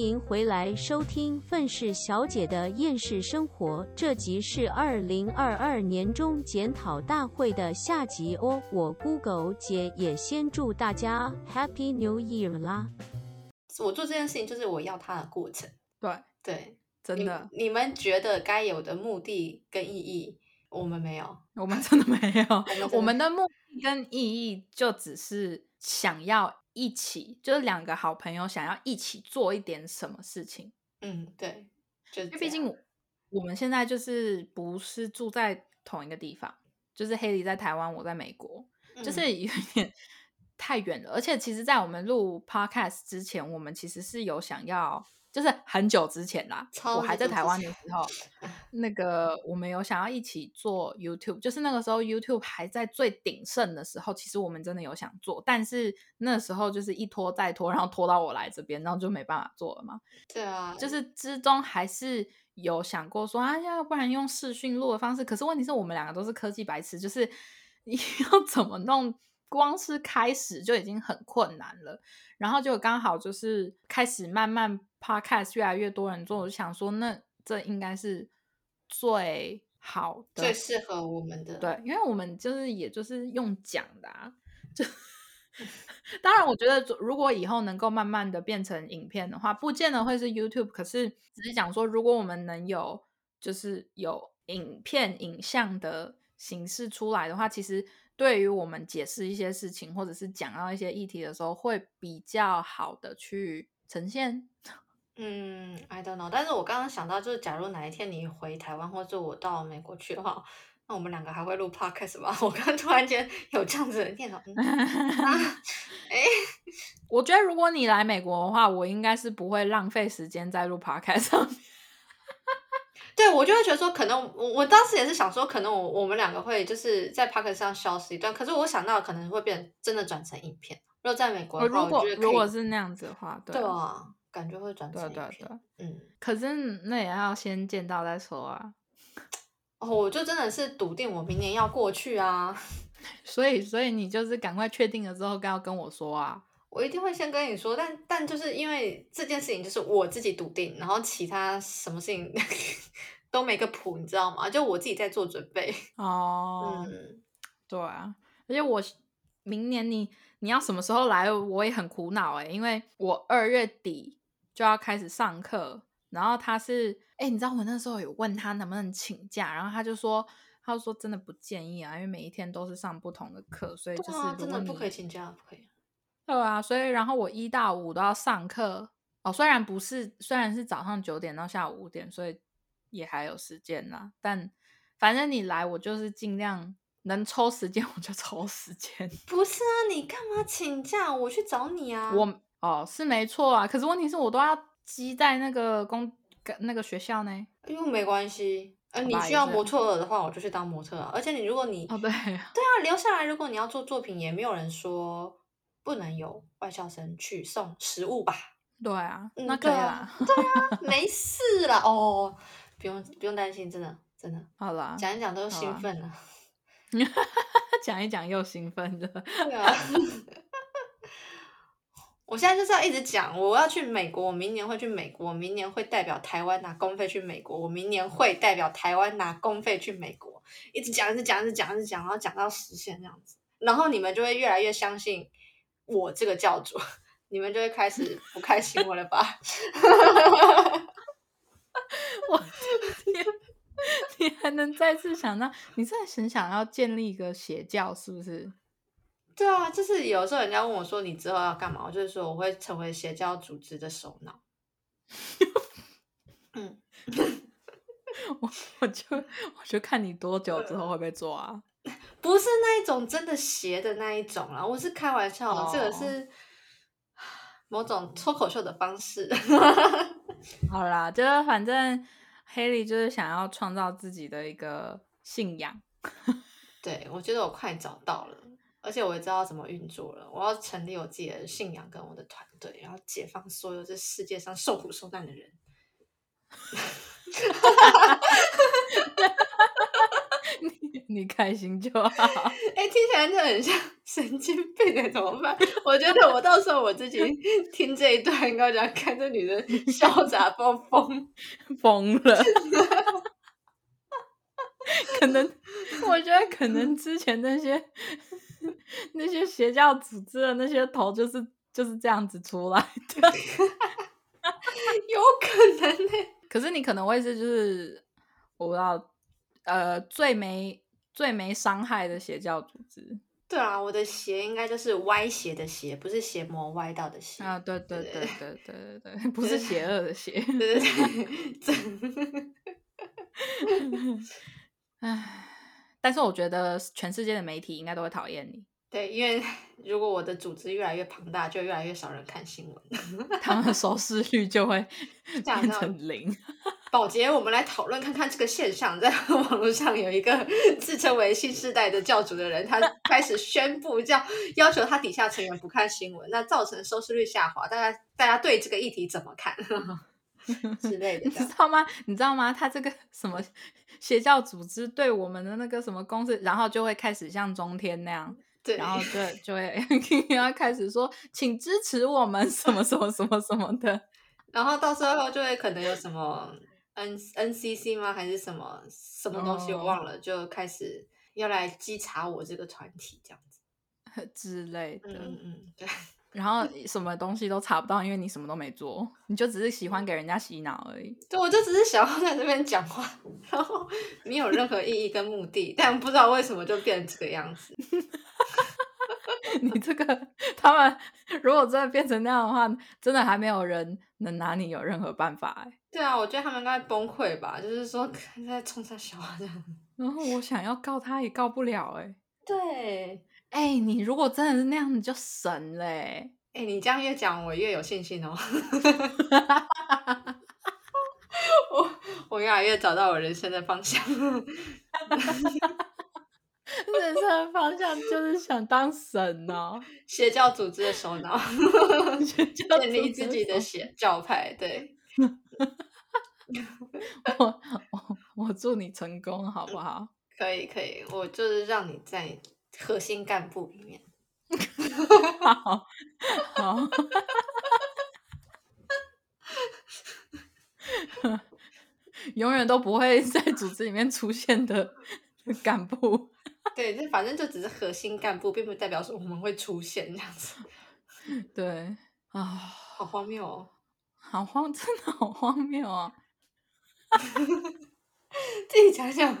迎回来收听《愤世小姐的厌世生活》，这集是二零二二年中检讨大会的下集哦。我 Google 姐也先祝大家 Happy New Year 啦！我做这件事情就是我要它的过程。对对，真的，你们觉得该有的目的跟意义，我们没有，我们真的没有。我我们的目的跟意义就只是想要。一起就是两个好朋友想要一起做一点什么事情，嗯，对，因为毕竟我们现在就是不是住在同一个地方，就是黑莉在台湾，我在美国，就是有点太远了。而且其实，在我们录 podcast 之前，我们其实是有想要。就是很久之前啦，我还在台湾的时候，那个我们有想要一起做 YouTube，就是那个时候 YouTube 还在最鼎盛的时候，其实我们真的有想做，但是那时候就是一拖再拖，然后拖到我来这边，然后就没办法做了嘛。对啊，就是之中还是有想过说啊，要不然用视讯录的方式，可是问题是我们两个都是科技白痴，就是你 要怎么弄？光是开始就已经很困难了，然后就刚好就是开始慢慢 podcast 越来越多人做，我就想说，那这应该是最好的、最适合我们的。对，因为我们就是也就是用讲的，啊，就 当然我觉得如果以后能够慢慢的变成影片的话，不见得会是 YouTube，可是只是讲说，如果我们能有就是有影片影像的形式出来的话，其实。对于我们解释一些事情，或者是讲到一些议题的时候，会比较好的去呈现。嗯，I don't know。但是我刚刚想到，就是假如哪一天你回台湾，或者我到美国去的话，那我们两个还会录 podcast 吗？我刚突然间有这样子的念头。哎，我觉得如果你来美国的话，我应该是不会浪费时间在录 podcast 上面。对，我就会觉得说，可能我我当时也是想说，可能我我们两个会就是在 p o c k e t 上消失一段，可是我想到可能会变真的转成影片。如果在美国，如果如果是那样子的话，对啊，感觉会转成影片。嗯，可是那也要先见到再说啊。哦，我就真的是笃定我明年要过去啊。所以，所以你就是赶快确定了之后，要跟我说啊。我一定会先跟你说，但但就是因为这件事情就是我自己笃定，然后其他什么事情都没个谱，你知道吗？就我自己在做准备 哦。嗯，对啊，而且我明年你你要什么时候来，我也很苦恼哎，因为我二月底就要开始上课，然后他是哎，你知道我那时候有问他能不能请假，然后他就说，他说真的不建议啊，因为每一天都是上不同的课，所以就是真的不可以请假，不可以。对啊，所以然后我一到五都要上课哦。虽然不是，虽然是早上九点到下午五点，所以也还有时间啦。但反正你来，我就是尽量能抽时间我就抽时间。不是啊，你干嘛请假？我去找你啊。我哦是没错啊，可是问题是我都要积在那个公那个学校呢。因为没关系，呃，你需要模特的话，我就去当模特。而且你如果你哦对对啊，留下来，如果你要做作品，也没有人说。不能有外校生去送食物吧？对啊，那可以啊，对啊，没事啦哦，不用不用担心，真的真的，好啦，讲一讲都兴奋了，讲一讲又兴奋的，对啊，我现在就是要一直讲，我要去美国，我明年会去美国，明年会代表台湾拿公费去美国，我明年会代表台湾拿公费去美国，一直讲，一直讲，一直讲，一直讲，然后讲到实现这样子，然后你们就会越来越相信。我这个教主，你们就会开始不开心我了吧？我天，你还能再次想到，你真的很想要建立一个邪教，是不是？对啊，就是有时候人家问我说你之后要干嘛，我就是说我会成为邪教组织的首脑。嗯，我我就我就看你多久之后会被抓。不是那一种真的邪的那一种啦，我是开玩笑的，这个是 某种脱口秀的方式。好啦，就是反正黑莉就是想要创造自己的一个信仰。对，我觉得我快找到了，而且我也知道怎么运作了。我要成立我自己的信仰跟我的团队，然后解放所有这世界上受苦受难的人。你 你开心就好。哎、听起来就很像 神经病的，怎么办？我觉得我到时候我自己听这一段，应该讲看这女的潇洒 疯疯。疯了。可能，我觉得可能之前那些那些邪教组织的那些头，就是就是这样子出来的。有可能呢、可是你可能会是就是我不知道，呃，最没最没伤害的邪教组织对啊，我的邪应该就是歪斜的邪，不是邪魔歪道的邪。啊，对对对对对对对，不是邪恶的邪。对对对，真唉，但是我觉得全世界的媒体应该都会讨厌你，对，因为 如果我的组织越来越庞大，就越来越少人看新闻。他们的收视率就会变成零。宝洁，我们来讨论看看这个现象。在 网络上有一个自称为新时代的教主的人，他开始宣布叫要求他底下成员不看新闻，那造成收视率下滑。大家大家对这个议题怎么看 之类的 你？知道吗？你知道吗？他这个什么邪教组织对我们的那个什么公司，然后就会开始像中天那样，对，然后就就会要开始说，请支持我们什么什么什么什么的。然后到时候就会可能有什么 N NCC 吗？还是什么什么东西我哦忘了，就开始要来稽查我这个团体这样子。之类的，嗯嗯嗯，对。然后什么东西都查不到，因为你什么都没做，你就只是喜欢给人家洗脑而已。对，我就只是想要在这边讲话，然后没有任何意义跟目的，但不知道为什么就变成这个样子。你这个，他们如果真的变成那样的话，真的还没有人能拿你有任何办法哎。对啊，我觉得他们应该崩溃吧，就是说在冲上小啊这样。然后我想要告他也告不了哎。对，哎、你如果真的是那样，你就神嘞、哎，你这样越讲，我越有信心哦。我我越来越找到我人生的方向。人生的方向就是想当神哦，邪教组织的首脑，建 建立自己的邪教派。对，我我我祝你成功，好不好？可以可以，我就是让你在核心干部里面。好，好。永远都不会在组织里面出现的干部，对，就反正就只是核心干部，并不代表说我们会出现这样子，对啊，好荒谬哦！好荒，真的好荒谬啊！自己想想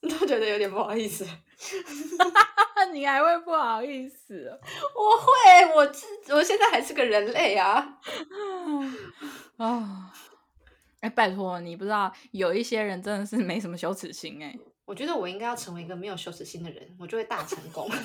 都觉得有点不好意思。你还会不好意思哦？我会，我自我现在还是个人类啊。啊，哎，拜托，你不知道有一些人真的是没什么羞耻心哎。我觉得我应该要成为一个没有羞耻心的人，我就会大成功。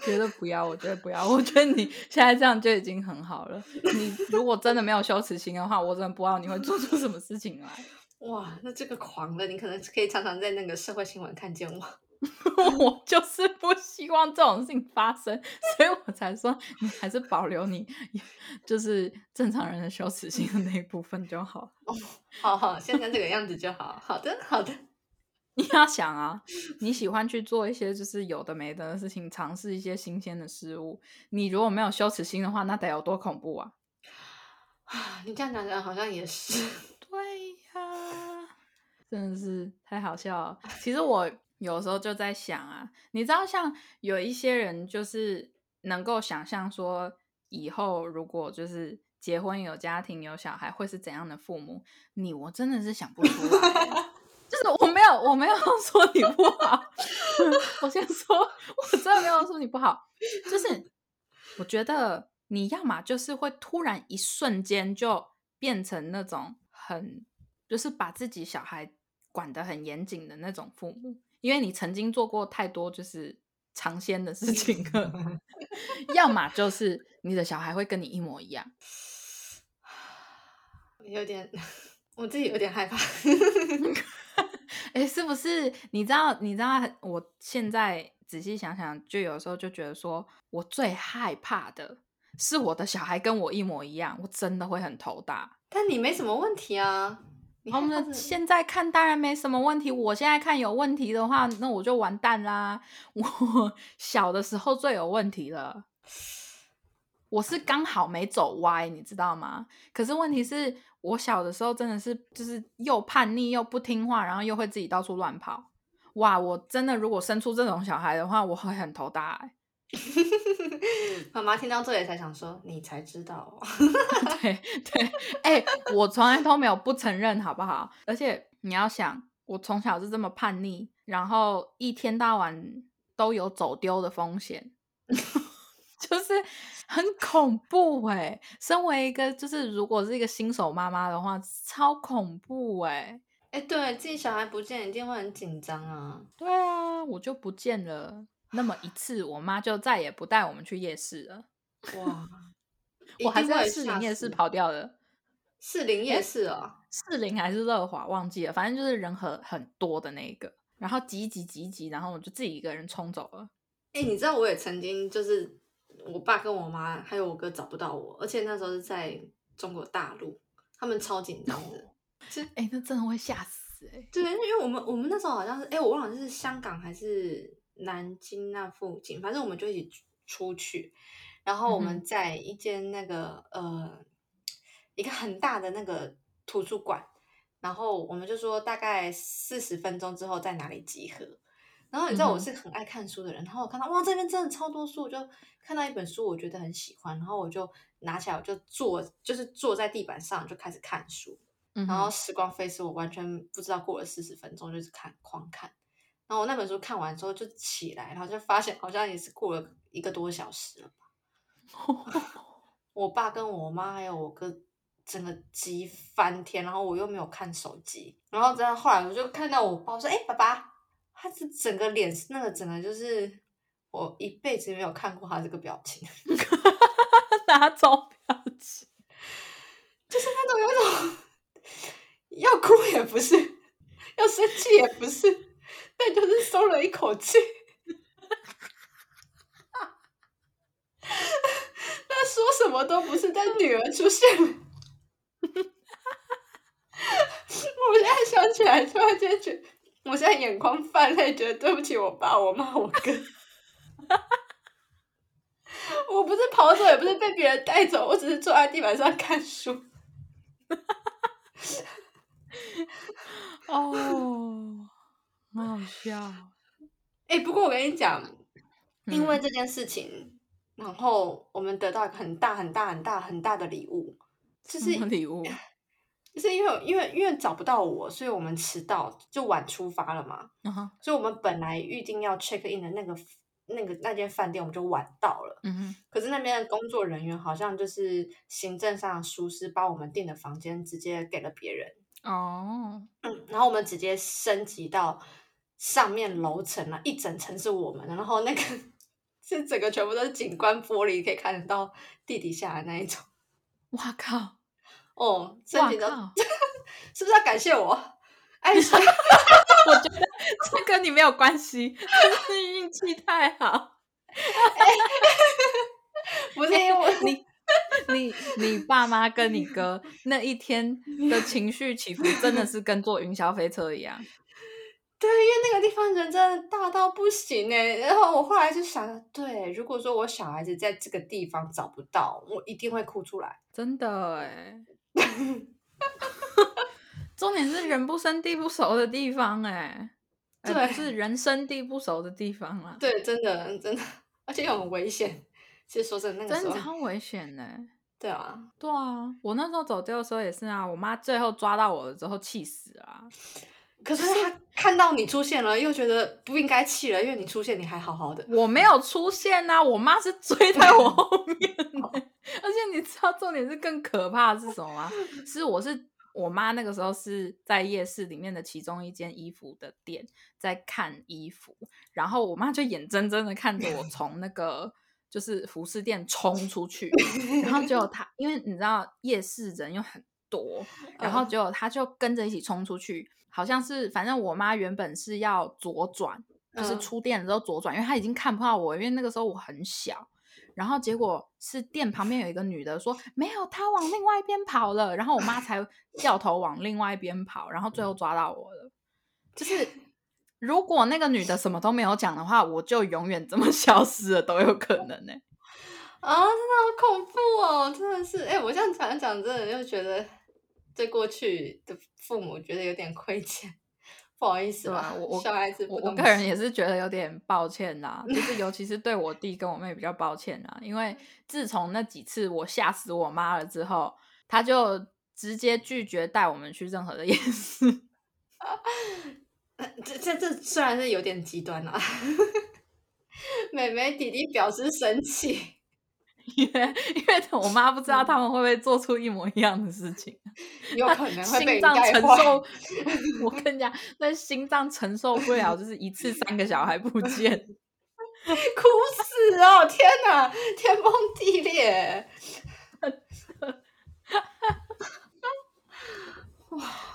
觉得不要，我觉得不要，我觉得你现在这样就已经很好了。你如果真的没有羞耻心的话，我真的不知道你会做出什么事情来。哇，那这个狂的，你可能可以常常在那个社会新闻看见我。我就是不希望这种事情发生，所以我才说你还是保留你就是正常人的羞耻心的那一部分就好。好好，现在这个样子就好。好的，好的。你要想啊，你喜欢去做一些就是有的没的的事情，尝试一些新鲜的事物。你如果没有羞耻心的话，那得有多恐怖啊！啊，你这样讲讲好像也是。对呀，真的是太好笑了。其实我有时候就在想啊，你知道，像有一些人就是能够想象说，以后如果就是结婚有家庭有小孩会是怎样的父母，你我真的是想不出来欸。就是我没有，我没有 说你不好。我先说，我真的没有说你不好。就是我觉得你要么就是会突然一瞬间就变成那种很，就是把自己小孩管得很严谨的那种父母，因为你曾经做过太多就是尝鲜的事情了。要么就是你的小孩会跟你一模一样。有点，我自己有点害怕。哎，是不是？你知道？你知道？我现在仔细想想，就有时候就觉得说，我最害怕的是我的小孩跟我一模一样，我真的会很头大。但你没什么问题啊。你我们现在看当然没什么问题，我现在看有问题的话，那我就完蛋啦。我小的时候最有问题了，我是刚好没走歪，你知道吗？可是问题是我小的时候真的是就是又叛逆又不听话，然后又会自己到处乱跑。哇，我真的如果生出这种小孩的话，我会很头大。妈妈听到这里才想说，你才知道。对 对，哎，我从来都没有不承认，好不好？而且你要想，我从小是这么叛逆，然后一天到晚都有走丢的风险，就是很恐怖哎。身为一个，就是如果是一个新手妈妈的话，超恐怖哎。哎，对自己小孩不见，一定会很紧张啊。对啊，我就不见了。那么一次，我妈就再也不带我们去夜市了。哇，我还在士林夜市跑掉了。士林夜市哦，士林还是乐华忘记了，反正就是人很很多的那个，然后挤挤挤挤，然后我就自己一个人冲走了。哎，你知道我也曾经就是我爸跟我妈还有我哥找不到我，而且那时候是在中国大陆，他们超紧张的。就哎，那真的会吓死哎。对，因为我们我们那时候好像是哎，我忘了是香港还是。南京那附近，反正我们就一起出去，然后我们在一间那个呃一个很大的那个图书馆，然后我们就说大概四十分钟之后在哪里集合。然后你知道我是很爱看书的人，然后我看到哇这边真的超多书，我就看到一本书我觉得很喜欢，然后我就拿起来我就坐就是坐在地板上就开始看书，然后时光飞逝，我完全不知道过了四十分钟就是看狂看。然后我那本书看完之后就起来，然后就发现好像也是过了一个多小时了吧。我爸跟我妈还有我哥整个急翻天，然后我又没有看手机，然后再后来我就看到我爸说：“哎，爸爸，他是整个脸那个整个就是我一辈子没有看过他这个表情，哪种表情？就是那种有种 要哭也不是，要生气也不是。”但 就是松了一口气，那说什么都不是，但女儿出现了，我现在想起来，突然间觉，我现在眼眶泛泪，觉得对不起我爸、我妈、我哥，我不是跑走，也不是被别人带走，我只是坐在地板上看书，哦。很好笑，哎，不过我跟你讲，因为这件事情，然后我们得到一个很大很大很大很大的礼物，就是礼物，就是因为因为因为找不到我，所以我们迟到就晚出发了嘛，所以我们本来预定要 check in 的那个那个那间饭店，我们就晚到了，嗯哼，可是那边的工作人员好像就是行政上的疏失，把我们订的房间直接给了别人，哦，嗯，然后我们直接升级到。上面楼层啊，一整层是我们的，然后那个是整个全部都是景观玻璃，可以看得到地底下的那一种。哇靠！哦，申请到，是不是要感谢我？哎，我觉得这跟你没有关系，是运气太好。不是因为你，你你爸妈跟你哥那一天的情绪起伏，真的是跟坐云霄飞车一样。对，因为那个地方人真的大到不行哎。然后我后来就想，对，如果说我小孩子在这个地方找不到，我一定会哭出来。真的哎，重点是人不生地不熟的地方哎，对，是人生地不熟的地方啊。对，真的真的，而且又很危险。其实说真的，那个真的超危险呢。对啊，对啊，我那时候走丢的时候也是啊，我妈最后抓到我了之后气死了。可是他看到你出现了，又觉得不应该气了，因为你出现你还好好的。我没有出现呐，我妈是追在我后面。而且你知道重点是更可怕的是什么吗？是我是我妈那个时候是在夜市里面的其中一间衣服的店在看衣服，然后我妈就眼睁睁的看着我 从那个就是服饰店冲出去，然后结果她因为你知道夜市人又很多，然后结果他就跟着一起冲出去。好像是，反正我妈原本是要左转，就是出店的时候左转，因为她已经看不到我，因为那个时候我很小。然后结果是店旁边有一个女的说没有，她往另外一边跑了，然后我妈才掉头往另外一边跑，然后最后抓到我了。就是如果那个女的什么都没有讲的话，我就永远这么 消失了都有可能呢、啊，真的好恐怖哦！真的是，哎、我这样讲讲，真的就觉得对过去的父母觉得有点亏欠，不好意思啦对啊，我我小孩子不我我个人也是觉得有点抱歉啦，就是 尤其是对我弟跟我妹比较抱歉啦，因为自从那几次我吓死我妈了之后，他就直接拒绝带我们去任何的夜市。这这这虽然是有点极端啦，妹妹弟弟表示生气，因为因为我妈不知道他们会不会做出一模一样的事情，有可能会心脏承。受，我跟你讲，那心脏承受不了，就是一次三个小孩不见。哭死哦！天哪，天崩地裂！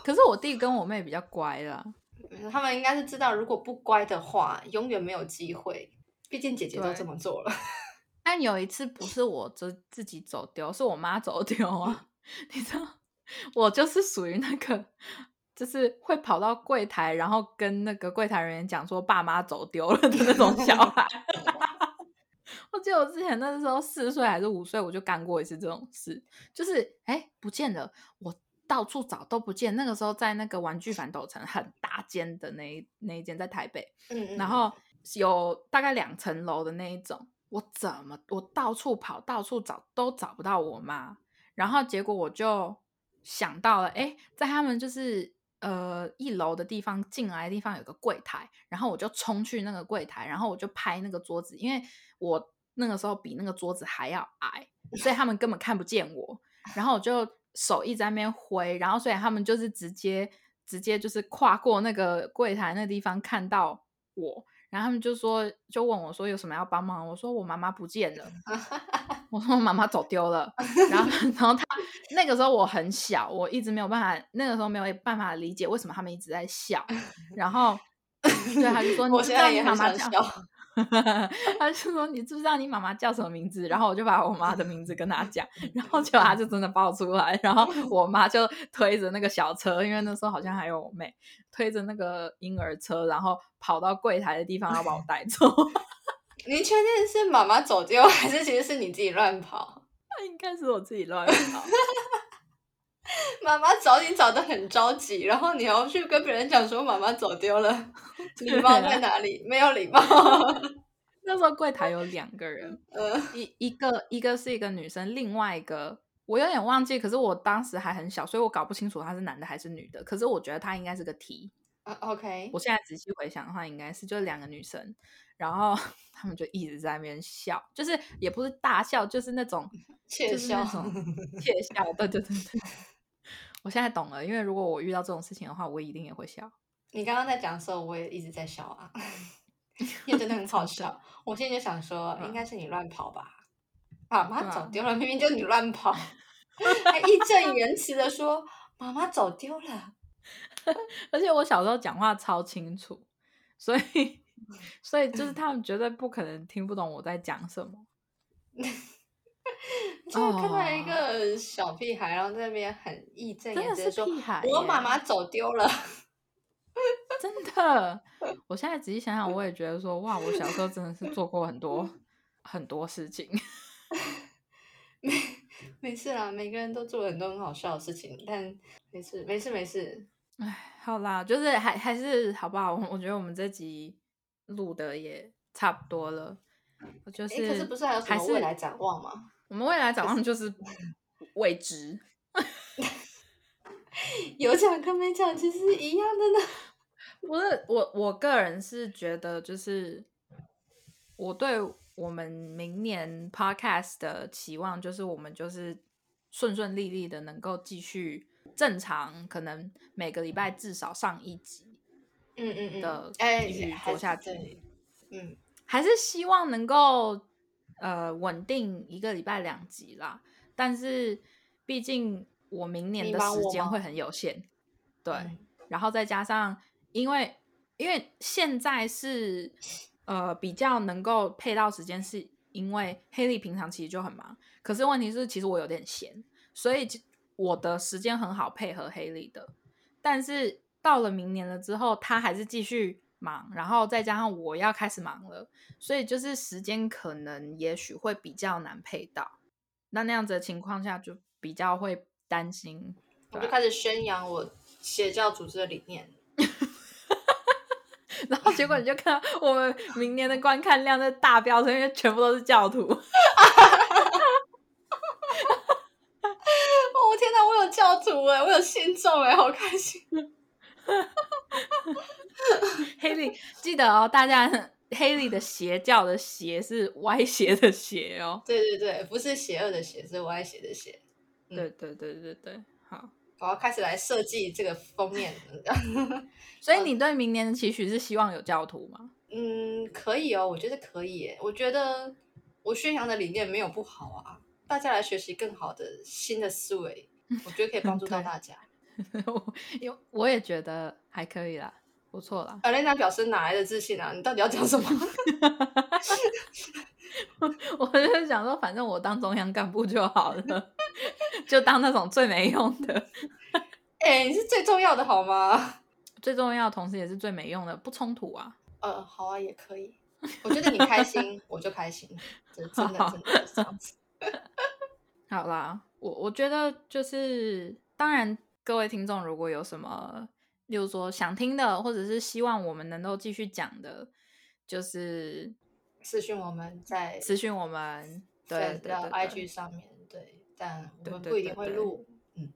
可是我弟跟我妹比较乖啦，他们应该是知道，如果不乖的话，永远没有机会。毕竟姐姐都对这么做了。但有一次不是我自自己走丢，是我妈走丢啊。你知道，我就是属于那个，就是会跑到柜台，然后跟那个柜台人员讲说爸妈走丢了的那种小孩。我记得我之前那时候四岁还是五岁，我就干过一次这种事，就是哎不见了，我到处找都不见。那个时候在那个玩具反斗城很大间的那一那一间在台北，嗯嗯然后有大概两层楼的那一种，我怎么我到处跑，到处找都找不到我妈，然后结果我就想到了，哎，在他们就是呃一楼的地方进来的地方有个柜台，然后我就冲去那个柜台，然后我就拍那个桌子，因为我那个时候比那个桌子还要矮，所以他们根本看不见我，然后我就手一直在那边挥，然后所以他们就是直接直接就是跨过那个柜台那地方看到我，然后他们就说就问我说有什么要帮忙，我说我妈妈不见了，我说我妈妈走丢了，然后然后他那个时候我很小，我一直没有办法，那个时候没有办法理解为什么他们一直在笑，然后对他就说你我现知道你在也很想妈妈叫笑。他就说：“你知不知道你妈妈叫什么名字？”然后我就把我妈的名字跟他讲，然后结果他就真的报出来，然后 我妈就推着那个小车，因为那时候好像还有我妹，推着那个婴儿车，然后跑到柜台的地方要把我 带走。你确定是妈妈走丢，还是其实是你自己乱跑？那应该是我自己乱跑，妈妈找你找的很着急，然后你要去跟别人讲说妈妈走丢了，礼貌在哪里？没有礼貌。那时候柜台有两个人，嗯一一个一个是一个女生，另外一个我有点忘记，可是我当时还很小，所以我搞不清楚他是男的还是女的。可是我觉得他应该是个 T。啊，OK，我现在仔细回想的话，应该是就是两个女生，然后 他们就一直在那边笑，就是也不是大笑，就是那种窃笑种窃笑。对对对对，我现在懂了，因为如果我遇到这种事情的话，我一定也会笑。你刚刚在讲的时候，我也一直在笑啊，也真的很好笑。我现在就想说，应该是你乱跑吧？妈妈走丢了，明明就你乱跑，还义正言辞的说妈妈走丢了。而且我小时候讲话超清楚，所以所以就是他们绝对不可能听不懂我在讲什么。就看到一个小屁孩，然后在那边很义正言辞说：“我耶妈妈走丢了。真的，我现在仔细想想，我也觉得说，哇，我小时候真的是做过很多很多事情。没”没事啦，每个人都做了很多很好笑的事情，但没事，没事，没事。哎，好啦，就是还还是好不好？我我觉得我们这集录的也差不多了。我就是可是不是还有什么未来展望吗？我们未来展望就是未知。有讲跟没讲其实是一样的呢。不是我，我个人是觉得，就是我对我们明年 podcast 的期望，就是我们就是顺顺利利的能够继续正常，可能每个礼拜至少上一集，嗯嗯嗯的，哎，继续还做下去嗯，还是希望能够呃稳定一个礼拜两集啦。但是毕竟我明年的时间会很有限，对。嗯然后再加上，因为因为现在是呃比较能够配到时间是因为黑莉平常其实就很忙，可是问题是其实我有点闲，所以我的时间很好配合黑莉的。但是到了明年了之后，他还是继续忙，然后再加上我要开始忙了，所以就是时间可能也许会比较难配到。那那样子的情况下，就比较会担心。我就开始宣扬我邪教组织的理念。然后结果你就看到我们明年的观看量在大飙升，因为全部都是教徒。哦天哪，我有教徒哎，我有信众哎，好开心！黑 莉，记得哦，大家黑莉的邪教的邪是歪斜的邪哦。对对对，不是邪恶的邪，是歪斜的斜。对对对对对，好。我要开始来设计这个封面，所以你对明年的期许是希望有教徒吗？嗯，可以哦，我觉得可以。我觉得我宣扬的理念没有不好啊，大家来学习更好的新的思维，我觉得可以帮助到大家。我我也觉得还可以啦，不错啦。阿莲娜表示哪来的自信啊？你到底要讲什么？我就想说，反正我当中央干部就好了，就当那种最没用的。哎，你是最重要的好吗？最重要，同时也是最没用的，不冲突啊。呃，好啊，也可以。我觉得你开心，我就开心。真的，真的是这样子。好啦，我我觉得就是，当然，各位听众如果有什么，例如说想听的，或者是希望我们能够继续讲的，就是。私讯我们在私讯我们，对对 IG 上面对，但我们不一定会录，嗯，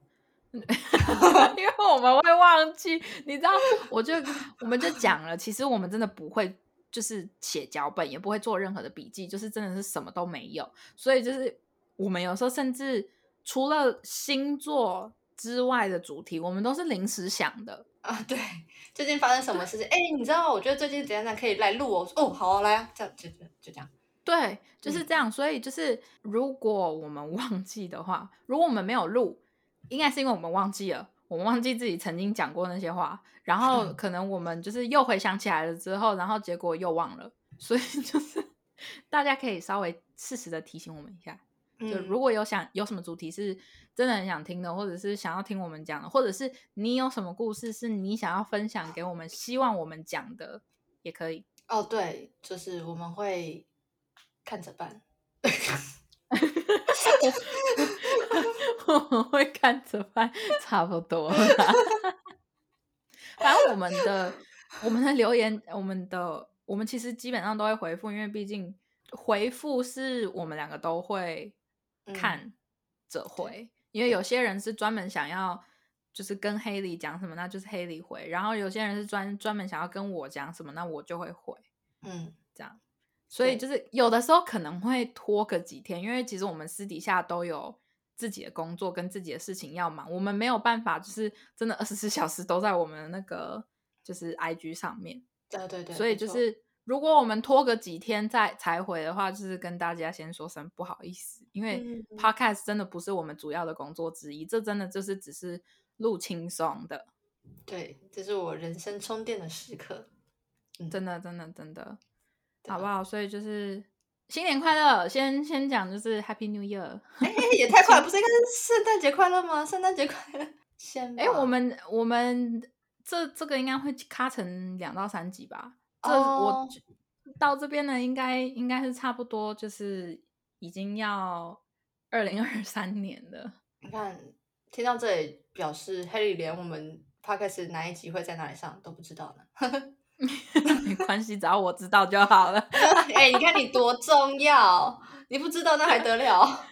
因为我们会忘记，你知道，我就我们就讲了，其实我们真的不会，就是写脚本，也不会做任何的笔记，就是真的是什么都没有，所以就是我们有时候甚至除了星座之外的主题，我们都是临时想的。啊，对，最近发生什么事情？哎，你知道？我觉得最近怎样怎样可以来录哦。哦，好，啊来啊，这样就就就这样。对，就是这样。所以就是，如果我们忘记的话，如果我们没有录，应该是因为我们忘记了，我们忘记自己曾经讲过那些话，然后可能我们就是又回想起来了之后，然后结果又忘了。所以就是 大家可以稍微适时的提醒我们一下，就如果有想有什么主题是。真的很想听的，或者是想要听我们讲的，或者是你有什么故事是你想要分享给我们，希望我们讲的也可以。哦，对，就是我们会看着办，我们会看着办，差不多了。反正我们的我们的留言，我们的我们其实基本上都会回复，因为毕竟回复是我们两个都会看者回。因为有些人是专门想要，就是跟黑里讲什么，那就是黑里回；然后有些人是专专门想要跟我讲什么，那我就会回。嗯，这样。所以就是有的时候可能会拖个几天，因为其实我们私底下都有自己的工作跟自己的事情要忙，我们没有办法就是真的二十四小时都在我们的那个就是 I G 上面。对对对。所以就是。如果我们拖个几天再才回的话，就是跟大家先说声不好意思，因为 podcast 真的不是我们主要的工作之一，这真的就是只是录轻松的。对，这是我人生充电的时刻，真的真的真的，好不好？所以就是新年快乐，先先讲就是 Happy New Year，哎，也太快了，不是应该是圣诞节快乐吗？圣诞节快乐，先哎，我们我们这这个应该会卡成两到三集吧。这我到这边呢，应该应该是差不多，就是已经要二零二三年了。你看，听到这里，表示黑里连我们 podcast 哪一集会在哪里上都不知道呢。没关系，只要我知道就好了。哎，你看你多重要，你不知道那还得了？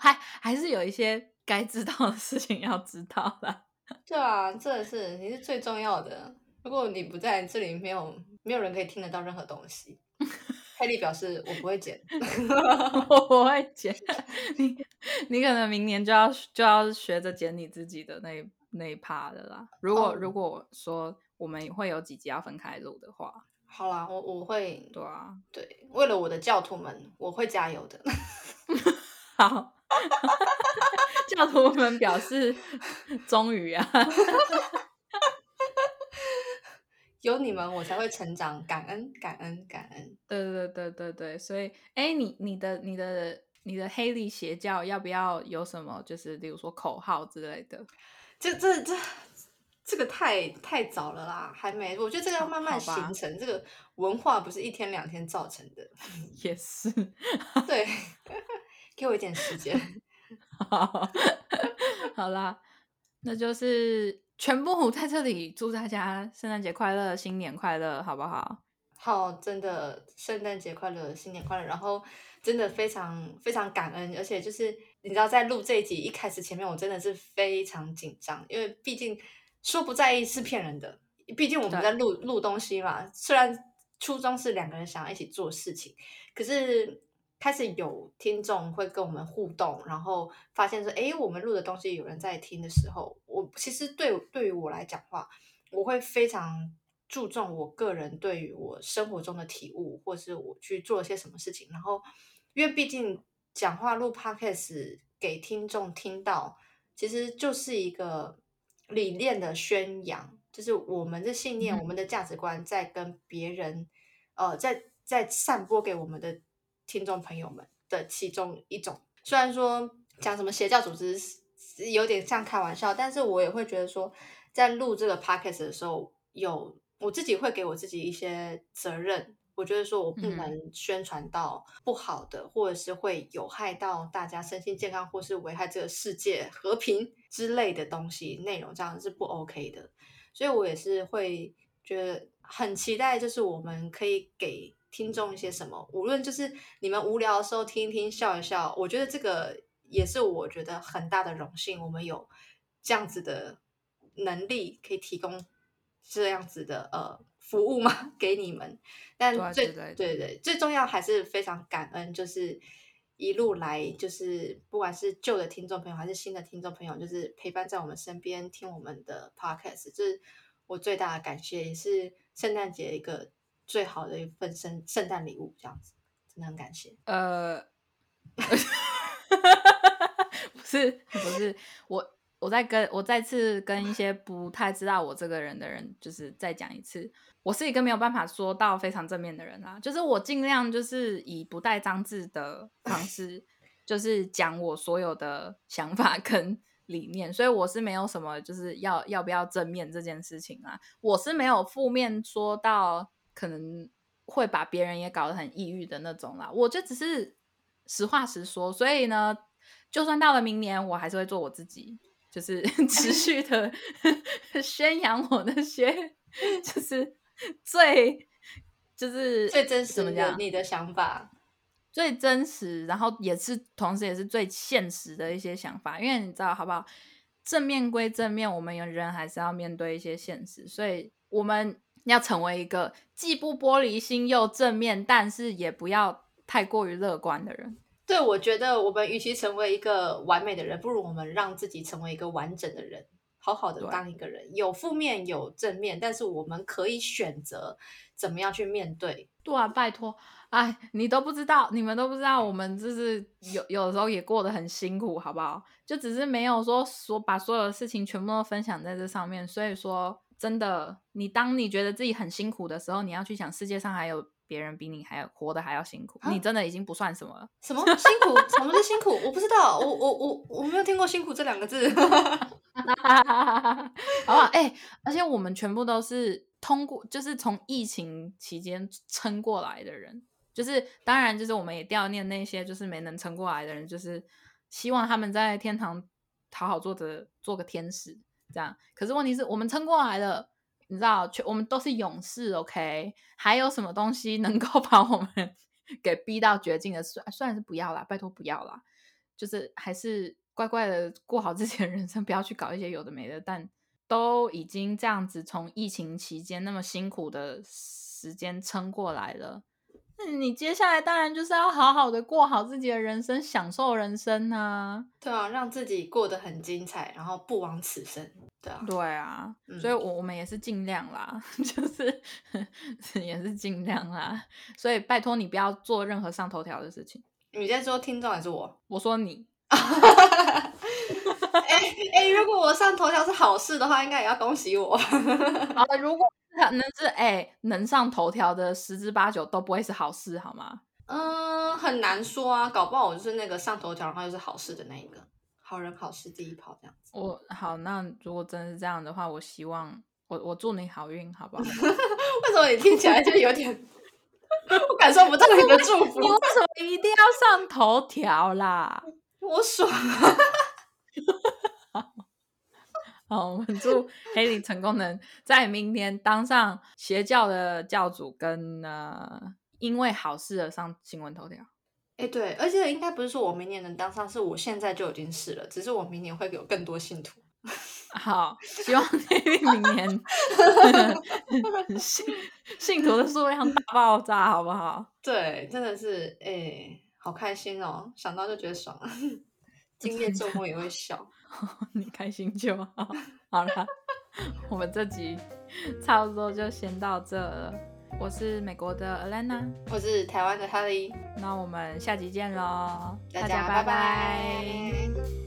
还还是有一些该知道的事情要知道的。对啊，真的是你是最重要的。如果你不在这里，没有没有人可以听得到任何东西。黑 莉表示我不会剪，我不会剪。你你可能明年就要就要学着剪你自己的那那一趴的啦。如果如果说我们会有几集要分开录的话，好啦，我我会对啊，对，为了我的教徒们，我会加油的。好，教徒们表示终于啊。有你们我才会成长，感恩感恩感恩。对对对对对，所以哎，你你的你的你的黑利邪教要不要有什么？就是例如说口号之类的？这这这这个太太早了啦，还没。我觉得这个要慢慢形成，这个文化不是一天两天造成的。也是，对，给我一点时间。好啦，那就是全部在这里祝大家圣诞节快乐，新年快乐，好不好？好，真的圣诞节快乐，新年快乐。然后真的非常非常感恩，而且就是你知道，在录这一集一开始前面，我真的是非常紧张，因为毕竟说不在意是骗人的，毕竟我们在录录东西嘛。虽然初衷是两个人想要一起做事情，可是。开始有听众会跟我们互动，然后发现说，哎，我们录的东西有人在听的时候，我其实对对于我来讲话，我会非常注重我个人对于我生活中的体悟，或是我去做了些什么事情。然后，因为毕竟讲话录 podcast 给听众听到，其实就是一个理念的宣扬，就是我们的信念、我们的价值观在跟别人，呃，在在散播给我们的。听众朋友们的其中一种，虽然说讲什么邪教组织有点像开玩笑，但是我也会觉得说，在录这个 podcast 的时候，有我自己会给我自己一些责任。我觉得说我不能宣传到不好的，或者是会有害到大家身心健康，或是危害这个世界和平之类的东西内容，这样是不 OK 的。所以我也是会觉得很期待，就是我们可以给。听众一些什么，无论就是你们无聊的时候听一听笑一笑，我觉得这个也是我觉得很大的荣幸。我们有这样子的能力，可以提供这样子的呃服务嘛 给你们。但最对对最重要还是非常感恩，就是一路来就是不管是旧的听众朋友还是新的听众朋友，就是陪伴在我们身边听我们的 podcast，这是我最大的感谢，也是圣诞节一个。最好的一份圣圣诞礼物，这样子真的很感谢。呃，不是不是，我我再跟我再次跟一些不太知道我这个人的人，就是再讲一次，我是一个没有办法说到非常正面的人啊，就是我尽量就是以不带脏字的方式，就是讲我所有的想法跟理念，所以我是没有什么就是要要不要正面这件事情啊，我是没有负面说到。可能会把别人也搞得很抑郁的那种啦，我就只是实话实说，所以呢，就算到了明年，我还是会做我自己，就是 持续的 宣扬我那些就是最就是最真实的你的想法，最真实，然后也是同时也是最现实的一些想法，因为你知道好不好？正面归正面，我们有人还是要面对一些现实，所以我们。要成为一个既不玻璃心又正面，但是也不要太过于乐观的人。对，我觉得我们与其成为一个完美的人，不如我们让自己成为一个完整的人，好好的当一个人。有负面有正面，但是我们可以选择怎么样去面对。对啊，拜托，哎，你都不知道，你们都不知道，我们就是有有的时候也过得很辛苦，好不好？就只是没有说说把所有的事情全部都分享在这上面，所以说。真的，你当你觉得自己很辛苦的时候，你要去想世界上还有别人比你还要活得还要辛苦，你真的已经不算什么了。什么辛苦？什么是辛苦？我不知道，我我我我没有听过辛苦这两个字。好不好？哎，而且我们全部都是通过，就是从疫情期间撑过来的人，就是当然，就是我们也悼念那些就是没能撑过来的人，就是希望他们在天堂好好做着做个天使。这样，可是问题是我们撑过来了，你知道，全我们都是勇士，OK？还有什么东西能够 把我们给逼到绝境的？算算是不要啦，拜托不要啦，就是还是乖乖的过好自己的人生，不要去搞一些有的没的。但都已经这样子，从疫情期间那么辛苦的时间撑过来了。你接下来当然就是要好好的过好自己的人生，享受人生啊！对啊，让自己过得很精彩，然后不枉此生。对啊，对啊，所以，我我们也是尽量啦，就是也是尽量啦。所以，拜托你不要做任何上头条的事情。你在说听众还是我？我说你。哎哎，如果我上头条是好事的话，应该也要恭喜我。好了，如果可能是哎能上头条的十之八九都不会是好事，好吗？嗯，很难说啊，搞不好我就是那个上头条，然后就是好事的那一个，好人好事第一跑这样子。我好，那如果真是这样的话，我希望我我祝你好运，好不好？为什么你听起来就有点，我感受不到你的祝福？你为什么一定要上头条啦？我爽。好，我们祝 黑里成功能在明年当上邪教的教主，跟呃，因为好事而上新闻头条。哎，对，而且应该不是说我明年能当上，是我现在就已经是了，只是我明年会有更多信徒。好，希望黑里明年信信徒的数量大爆炸，好不好？对，真的是，哎，好开心哦，想到就觉得爽。今夜做梦也会笑，你开心就好。好了，我们这集差不多就先到这了。我是美国的 Alana，我是台湾的 Holly 那我们下集见喽，大家拜拜。